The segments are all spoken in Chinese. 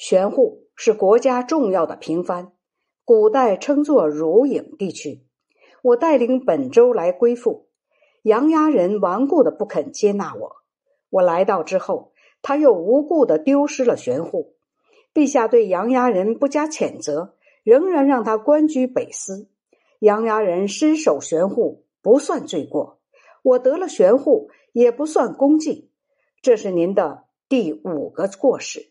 玄户是国家重要的平藩，古代称作汝影地区。我带领本州来归附，杨家人顽固的不肯接纳我。我来到之后，他又无故的丢失了玄户。陛下对杨家人不加谴责，仍然让他官居北司。杨家人失守玄户不算罪过，我得了玄户也不算功绩。这是您的第五个过失。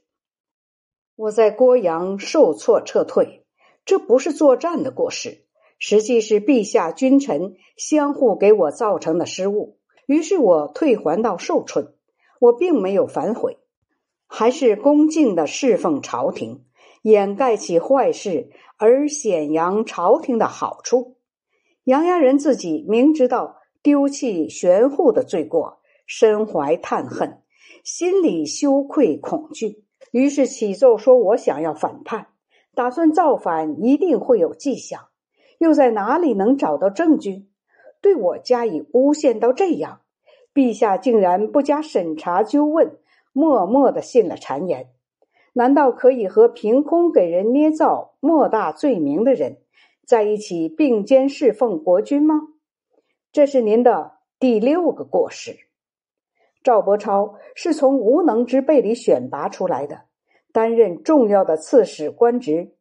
我在郭阳受挫撤退，这不是作战的过失，实际是陛下君臣相互给我造成的失误。于是我退还到寿春，我并没有反悔，还是恭敬的侍奉朝廷，掩盖起坏事而显扬朝廷的好处。杨家人自己明知道丢弃玄户的罪过，身怀叹恨，心里羞愧恐惧。于是启奏说：“我想要反叛，打算造反，一定会有迹象。又在哪里能找到证据，对我加以诬陷到这样？陛下竟然不加审查纠问，默默的信了谗言？难道可以和凭空给人捏造莫大罪名的人在一起并肩侍奉国君吗？这是您的第六个过失。”赵伯超是从无能之辈里选拔出来的，担任重要的刺史官职，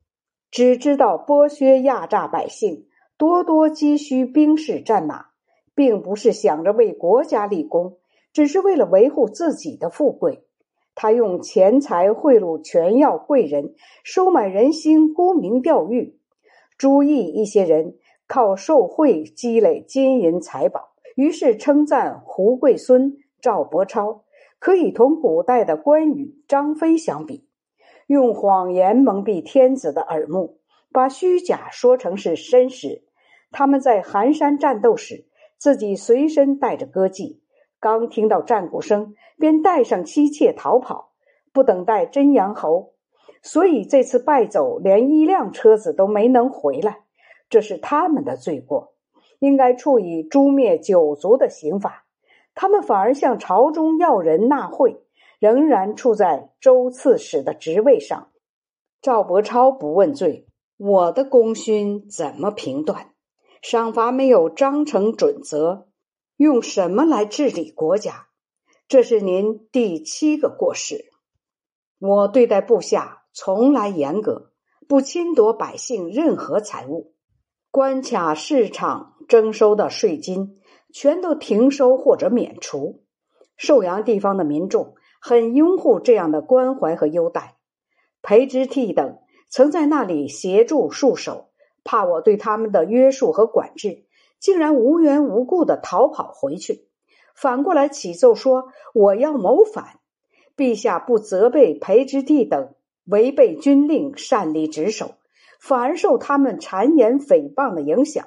只知道剥削压榨百姓，多多积蓄兵士战马，并不是想着为国家立功，只是为了维护自己的富贵。他用钱财贿赂权要贵人，收买人心，沽名钓誉。朱毅一些人靠受贿积累金银财宝，于是称赞胡贵孙。赵伯超可以同古代的关羽、张飞相比，用谎言蒙蔽天子的耳目，把虚假说成是真实。他们在寒山战斗时，自己随身带着歌妓，刚听到战鼓声，便带上妻妾逃跑，不等待真阳侯，所以这次败走，连一辆车子都没能回来。这是他们的罪过，应该处以诛灭九族的刑罚。他们反而向朝中要人纳贿，仍然处在州刺史的职位上。赵伯超不问罪，我的功勋怎么评断？赏罚没有章程准则，用什么来治理国家？这是您第七个过失。我对待部下从来严格，不侵夺百姓任何财物，关卡市场征收的税金。全都停收或者免除。寿阳地方的民众很拥护这样的关怀和优待。裴之悌等曾在那里协助戍守，怕我对他们的约束和管制，竟然无缘无故的逃跑回去，反过来启奏说我要谋反。陛下不责备裴之悌等违背军令擅离职守，反而受他们谗言诽谤的影响。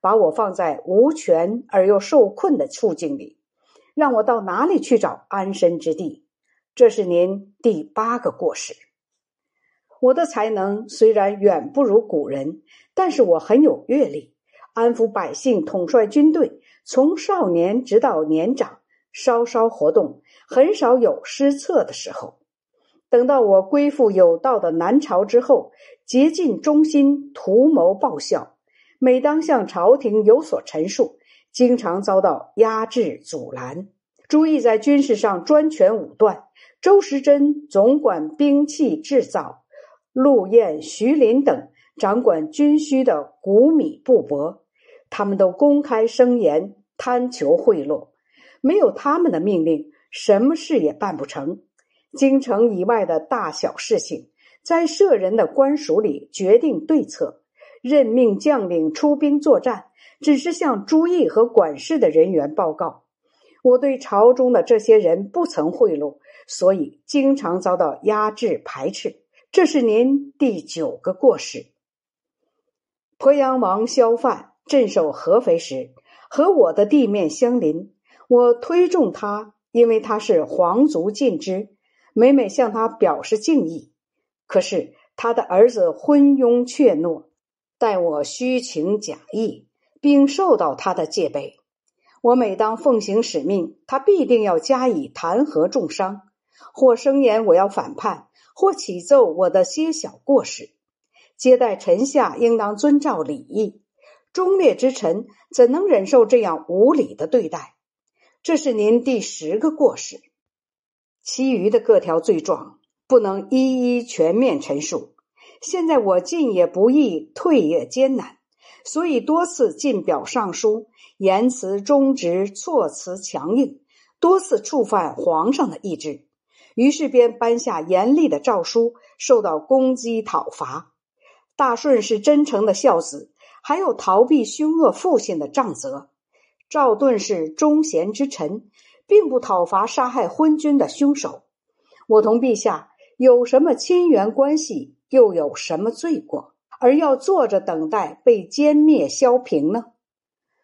把我放在无权而又受困的处境里，让我到哪里去找安身之地？这是您第八个过失。我的才能虽然远不如古人，但是我很有阅历，安抚百姓、统帅军队，从少年直到年长，稍稍活动，很少有失策的时候。等到我归附有道的南朝之后，竭尽忠心，图谋报效。每当向朝廷有所陈述，经常遭到压制阻拦。朱毅在军事上专权武断，周时珍总管兵器制造，陆彦、徐林等掌管军需的谷米布帛，他们都公开声言贪求贿赂，没有他们的命令，什么事也办不成。京城以外的大小事情，在舍人的官署里决定对策。任命将领出兵作战，只是向朱毅和管事的人员报告。我对朝中的这些人不曾贿赂，所以经常遭到压制排斥。这是您第九个过失。鄱阳王萧范镇守合肥时，和我的地面相邻，我推重他，因为他是皇族近支，每每向他表示敬意。可是他的儿子昏庸怯懦。待我虚情假意，并受到他的戒备。我每当奉行使命，他必定要加以弹劾重伤。或声言我要反叛，或启奏我的些小过失。接待臣下应当遵照礼义，忠烈之臣怎能忍受这样无礼的对待？这是您第十个过失。其余的各条罪状不能一一全面陈述。现在我进也不易，退也艰难，所以多次进表上书，言辞忠直，措辞强硬，多次触犯皇上的意志。于是便颁下严厉的诏书，受到攻击讨伐。大顺是真诚的孝子，还有逃避凶恶父亲的杖责。赵盾是忠贤之臣，并不讨伐杀害昏君的凶手。我同陛下有什么亲缘关系？又有什么罪过，而要坐着等待被歼灭削平呢？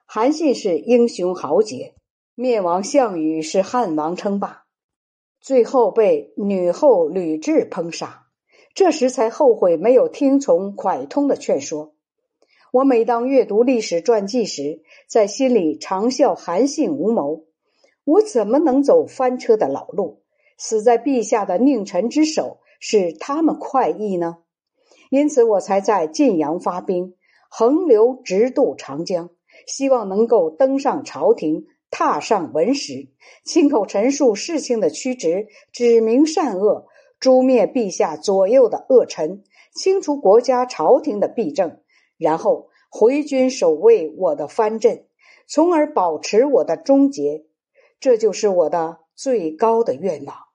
韩信是英雄豪杰，灭亡项羽是汉王称霸，最后被女后吕雉烹杀，这时才后悔没有听从蒯通的劝说。我每当阅读历史传记时，在心里常笑韩信无谋。我怎么能走翻车的老路，死在陛下的佞臣之手？使他们快意呢？因此我才在晋阳发兵，横流直渡长江，希望能够登上朝廷，踏上文史，亲口陈述事情的曲直，指明善恶，诛灭陛下左右的恶臣，清除国家朝廷的弊政，然后回军守卫我的藩镇，从而保持我的终结。这就是我的最高的愿望。